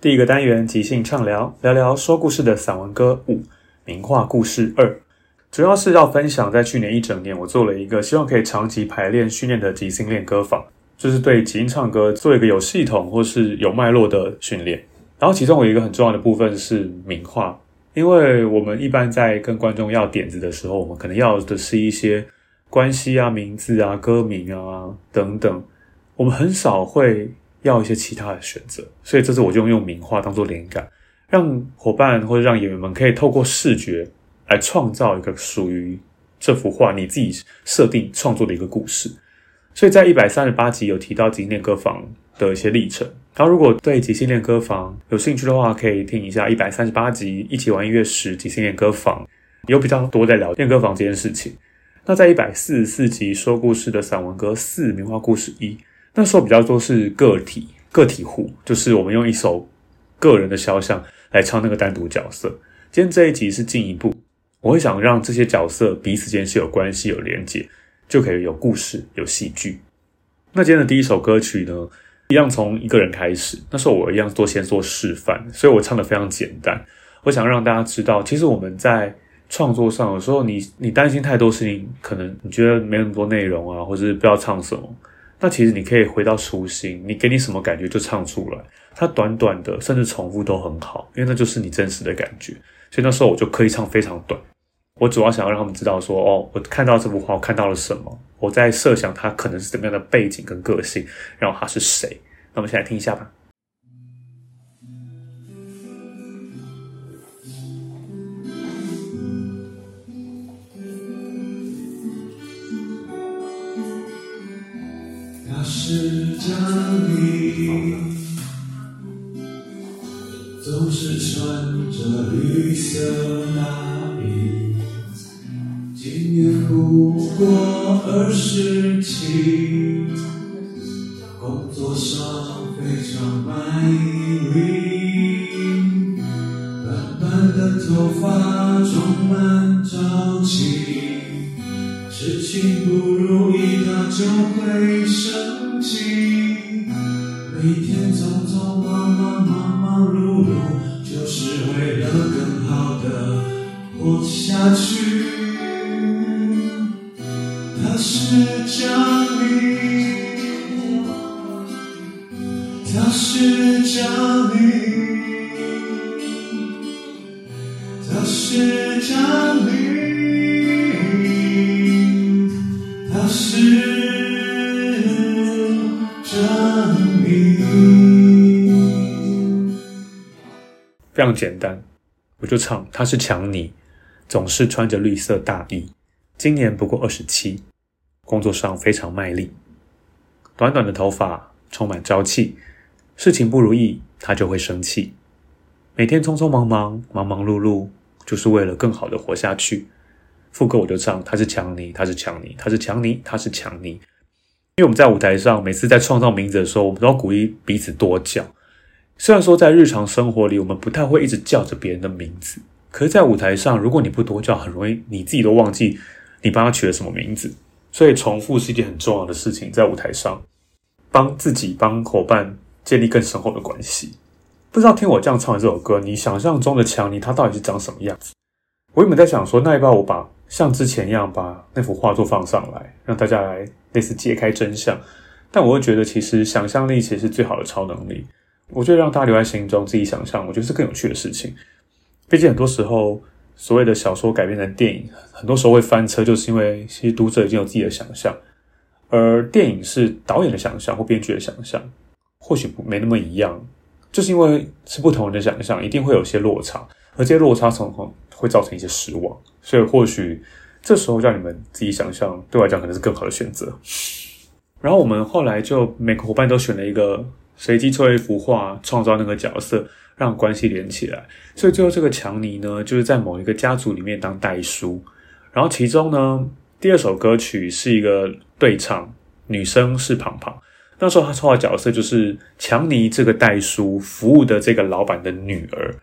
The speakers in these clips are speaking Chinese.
第一个单元即兴畅聊，聊聊说故事的散文歌五，名画故事二，主要是要分享在去年一整年我做了一个希望可以长期排练训练的即兴练歌坊，就是对即兴唱歌做一个有系统或是有脉络的训练。然后其中有一个很重要的部分是名画，因为我们一般在跟观众要点子的时候，我们可能要的是一些关系啊、名字啊、歌名啊等等，我们很少会。要一些其他的选择，所以这次我就用名画当做灵感，让伙伴或者让演员们可以透过视觉来创造一个属于这幅画你自己设定创作的一个故事。所以在一百三十八集有提到即兴练歌坊的一些历程，然后如果对即兴练歌坊有兴趣的话，可以听一下一百三十八集一起玩音乐时即兴练歌坊，有比较多在聊练歌房这件事情。那在一百四十四集说故事的散文歌四名画故事一。那时候比较多是个体个体户，就是我们用一首个人的肖像来唱那个单独角色。今天这一集是进一步，我会想让这些角色彼此间是有关系、有连结，就可以有故事、有戏剧。那今天的第一首歌曲呢，一样从一个人开始。那时候我一样做先做示范，所以我唱得非常简单。我想让大家知道，其实我们在创作上有时候你你担心太多事情，可能你觉得没那么多内容啊，或者是不知道唱什么。那其实你可以回到初心，你给你什么感觉就唱出来。它短短的，甚至重复都很好，因为那就是你真实的感觉。所以那时候我就可以唱非常短。我主要想要让他们知道说，哦，我看到这幅画，我看到了什么？我在设想它可能是怎么样的背景跟个性，然后他是谁？那我们先来听一下吧。是家里，总是穿着绿色大衣。今年不过二十每天匆匆忙忙，忙忙碌碌，就是为了更好的活下去。非常简单，我就唱。他是强尼，总是穿着绿色大衣。今年不过二十七，工作上非常卖力。短短的头发充满朝气，事情不如意他就会生气。每天匆匆忙忙、忙忙碌碌，就是为了更好的活下去。副歌我就唱：他是强尼，他是强尼，他是强尼，他是强尼。因为我们在舞台上，每次在创造名字的时候，我们都要鼓励彼此多讲。虽然说在日常生活里，我们不太会一直叫着别人的名字，可是，在舞台上，如果你不多叫，很容易你自己都忘记你帮他取了什么名字。所以，重复是一件很重要的事情，在舞台上，帮自己、帮伙伴建立更深厚的关系。不知道听我这样唱的这首歌，你想象中的强尼他到底是长什么样子？我原本在想说，那要不要我把像之前一样把那幅画作放上来，让大家来类似揭开真相。但我会觉得，其实想象力其实是最好的超能力。我觉得让大家留在心中，自己想象，我觉得是更有趣的事情。毕竟很多时候，所谓的小说改编成电影，很多时候会翻车，就是因为其实读者已经有自己的想象，而电影是导演的想象或编剧的想象，或许没那么一样。就是因为是不同人的想象，一定会有些落差，而这些落差从会会造成一些失望。所以或许这时候让你们自己想象，对我来讲可能是更好的选择。然后我们后来就每个伙伴都选了一个随机抽一幅画，创造那个角色，让关系连起来。所以最后这个强尼呢，就是在某一个家族里面当代书。然后其中呢，第二首歌曲是一个对唱，女生是庞庞。那时候他抽的角色就是强尼这个代书服务的这个老板的女儿。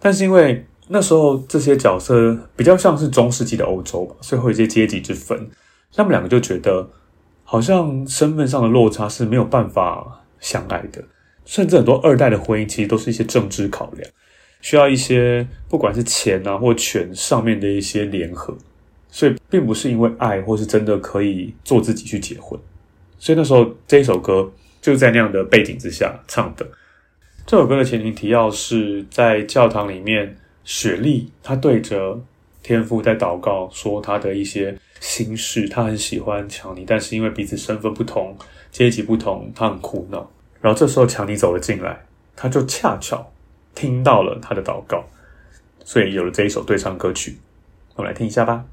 但是因为那时候这些角色比较像是中世纪的欧洲吧，所以会有一些阶级之分。他们两个就觉得好像身份上的落差是没有办法相爱的，甚至很多二代的婚姻其实都是一些政治考量，需要一些不管是钱啊或权上面的一些联合，所以并不是因为爱或是真的可以做自己去结婚。所以那时候这一首歌就是在那样的背景之下唱的。这首歌的前情提要是在教堂里面，雪莉她对着天父在祷告，说她的一些心事，她很喜欢强尼，但是因为彼此身份不同。阶级不同，她很苦恼。然后这时候强尼走了进来，他就恰巧听到了他的祷告，所以有了这一首对唱歌曲。我们来听一下吧。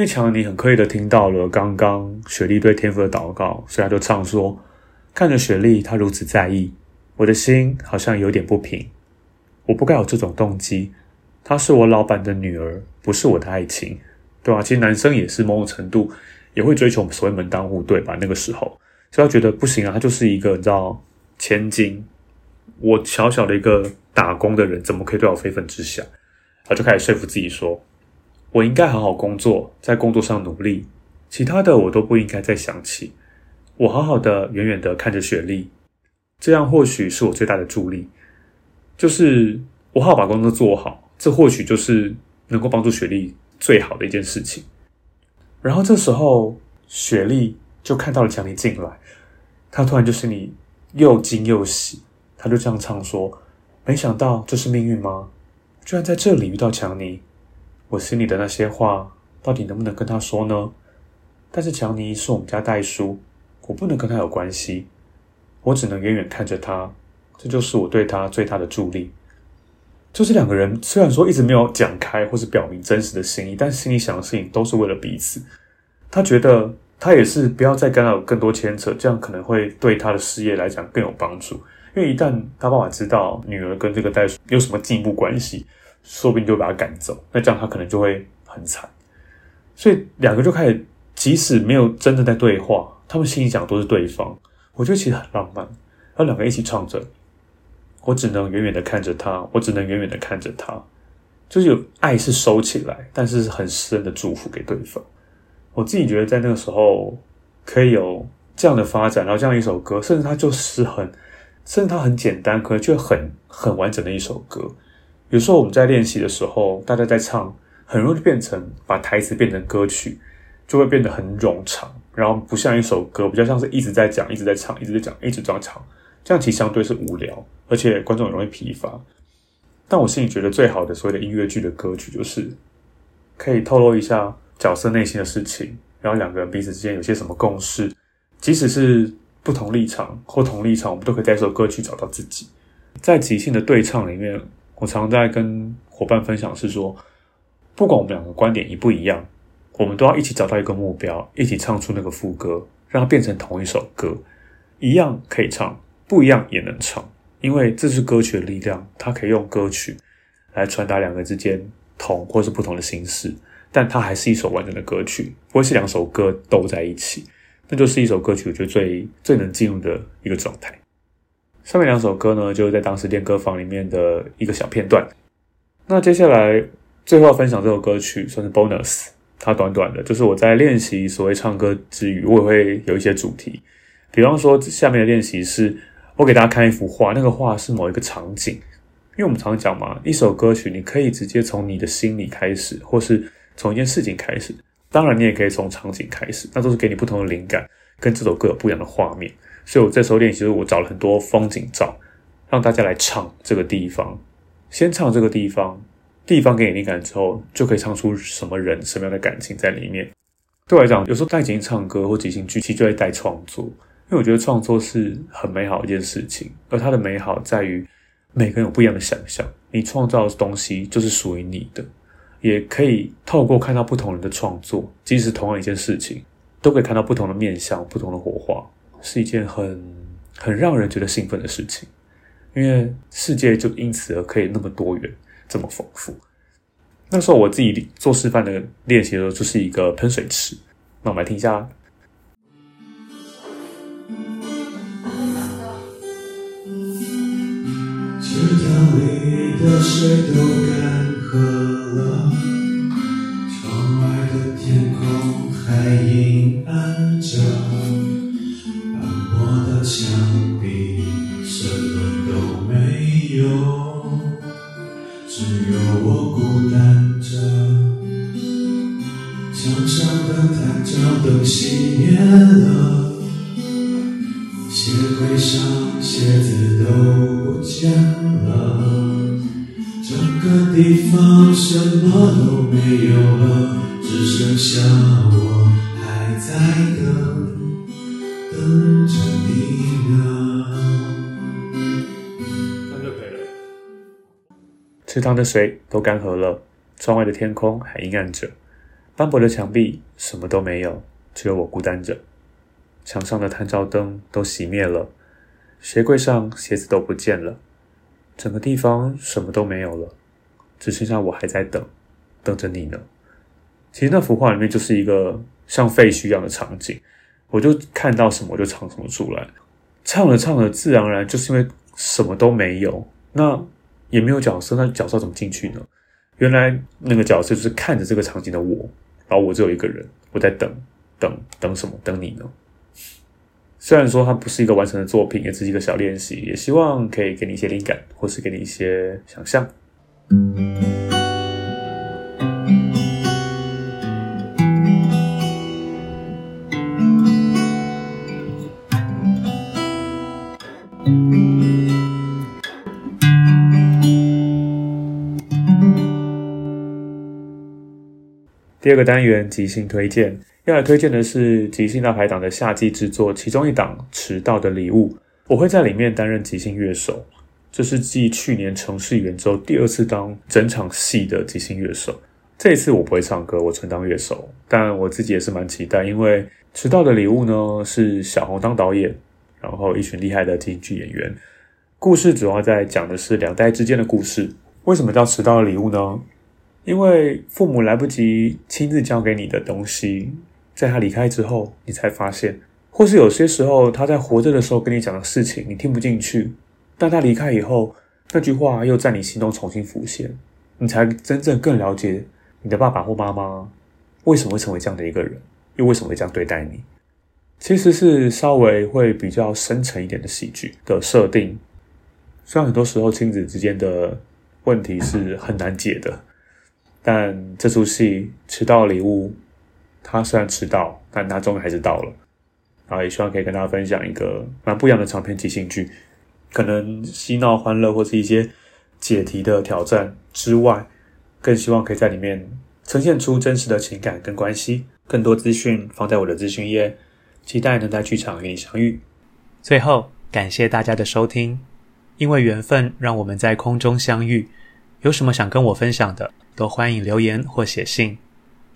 因为强尼很刻意的听到了刚刚雪莉对天父的祷告，所以他就唱说：“看着雪莉，她如此在意，我的心好像有点不平。我不该有这种动机。她是我老板的女儿，不是我的爱情，对吧？其实男生也是某种程度也会追求所谓门当户对吧？那个时候，所以他觉得不行啊，他就是一个你知道千金，我小小的一个打工的人，怎么可以对我非分之想？他就开始说服自己说，我应该好好工作，在工作上努力，其他的我都不应该再想起。我好好的远远的看着雪莉，这样或许是我最大的助力，就是我好好把工作做好。这或许就是能够帮助雪莉最好的一件事情。然后这时候，雪莉就看到了强尼进来，她突然就心里又惊又喜，她就这样唱说：“没想到这是命运吗？居然在这里遇到强尼，我心里的那些话到底能不能跟他说呢？但是强尼是我们家代书，我不能跟他有关系，我只能远远看着他，这就是我对他最大的助力。”就是两个人虽然说一直没有讲开或是表明真实的心意，但心里想的事情都是为了彼此。他觉得他也是不要再跟他有更多牵扯，这样可能会对他的事业来讲更有帮助。因为一旦他爸爸知道女儿跟这个袋鼠有什么进一步关系，说不定就把他赶走，那这样他可能就会很惨。所以两个就开始，即使没有真的在对话，他们心里想的都是对方。我觉得其实很浪漫，然后两个一起唱着。我只能远远的看着他，我只能远远的看着他，就是有爱是收起来，但是很深的祝福给对方。我自己觉得在那个时候可以有这样的发展，然后这样一首歌，甚至它就是很，甚至它很简单，可是却很很完整的一首歌。有时候我们在练习的时候，大家在唱，很容易变成把台词变成歌曲，就会变得很冗长，然后不像一首歌，比较像是一直在讲，一直在唱，一直在讲，一直这样唱。这样其实相对是无聊，而且观众很容易疲乏。但我心里觉得最好的所谓的音乐剧的歌曲，就是可以透露一下角色内心的事情，然后两个人彼此之间有些什么共识，即使是不同立场或同立场，我们都可以在一首歌曲找到自己。在即兴的对唱里面，我常在跟伙伴分享是说，不管我们两个观点一不一样，我们都要一起找到一个目标，一起唱出那个副歌，让它变成同一首歌，一样可以唱。不一样也能唱，因为这是歌曲的力量，它可以用歌曲来传达两个之间同或是不同的心事，但它还是一首完整的歌曲，不会是两首歌都在一起，那就是一首歌曲，我觉得最最能进入的一个状态。上面两首歌呢，就是在当时练歌房里面的一个小片段。那接下来最后要分享这首歌曲算是 bonus，它短短的，就是我在练习所谓唱歌之余，我也会有一些主题，比方说下面的练习是。我给大家看一幅画，那个画是某一个场景，因为我们常常讲嘛，一首歌曲你可以直接从你的心里开始，或是从一件事情开始，当然你也可以从场景开始，那都是给你不同的灵感，跟这首歌有不一样的画面。所以我这时候练习，我找了很多风景照，让大家来唱这个地方，先唱这个地方，地方给你灵感之后，就可以唱出什么人、什么样的感情在里面。对我来讲，有时候带即兴唱歌或即兴剧，其实就会带创作。因为我觉得创作是很美好一件事情，而它的美好在于每个人有不一样的想象。你创造的东西就是属于你的，也可以透过看到不同人的创作，即使同样一件事情，都可以看到不同的面向、不同的火花，是一件很很让人觉得兴奋的事情。因为世界就因此而可以那么多元、这么丰富。那时候我自己做示范的练习的时候，就是一个喷水池。那我们来听一下。的水都干涸了，窗外的天空还阴暗着，池塘的水都干涸了，窗外的天空还阴暗着，斑驳的墙壁什么都没有，只有我孤单着。墙上的探照灯都熄灭了，鞋柜上鞋子都不见了，整个地方什么都没有了，只剩下我还在等，等着你呢。其实那幅画里面就是一个像废墟一样的场景，我就看到什么我就唱什么出来，唱着唱着自然而然就是因为什么都没有，那也没有角色，那角色怎么进去呢？原来那个角色就是看着这个场景的我，然后我只有一个人，我在等，等，等什么？等你呢？虽然说它不是一个完成的作品，也只是一个小练习，也希望可以给你一些灵感，或是给你一些想象。第二个单元即兴推荐。要来推荐的是即兴大排档的夏季制作，其中一档《迟到的礼物》，我会在里面担任即兴乐手。这是继去年城市圆周第二次当整场戏的即兴乐手。这一次我不会唱歌，我纯当乐手，但我自己也是蛮期待，因为《迟到的礼物》呢是小红当导演，然后一群厉害的即兴剧演员。故事主要在讲的是两代之间的故事。为什么叫迟到的礼物呢？因为父母来不及亲自交给你的东西。在他离开之后，你才发现，或是有些时候他在活着的时候跟你讲的事情，你听不进去，但他离开以后，那句话又在你心中重新浮现，你才真正更了解你的爸爸或妈妈为什么会成为这样的一个人，又为什么会这样对待你。其实是稍微会比较深沉一点的喜剧的设定，虽然很多时候亲子之间的问题是很难解的，但这出戏迟到礼物。他虽然迟到，但他终于还是到了。然后也希望可以跟大家分享一个蛮不一样的长篇即兴剧，可能嬉闹、欢乐或是一些解题的挑战之外，更希望可以在里面呈现出真实的情感跟关系。更多资讯放在我的资讯页，期待能在剧场与你相遇。最后，感谢大家的收听，因为缘分让我们在空中相遇。有什么想跟我分享的，都欢迎留言或写信。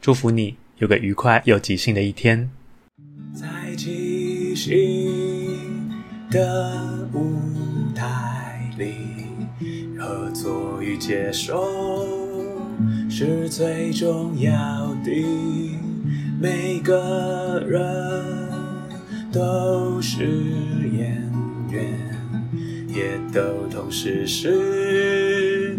祝福你。有个愉快又即兴的一天。在即兴的舞台里，合作与接受是最重要的。每个人都是演员，也都同时是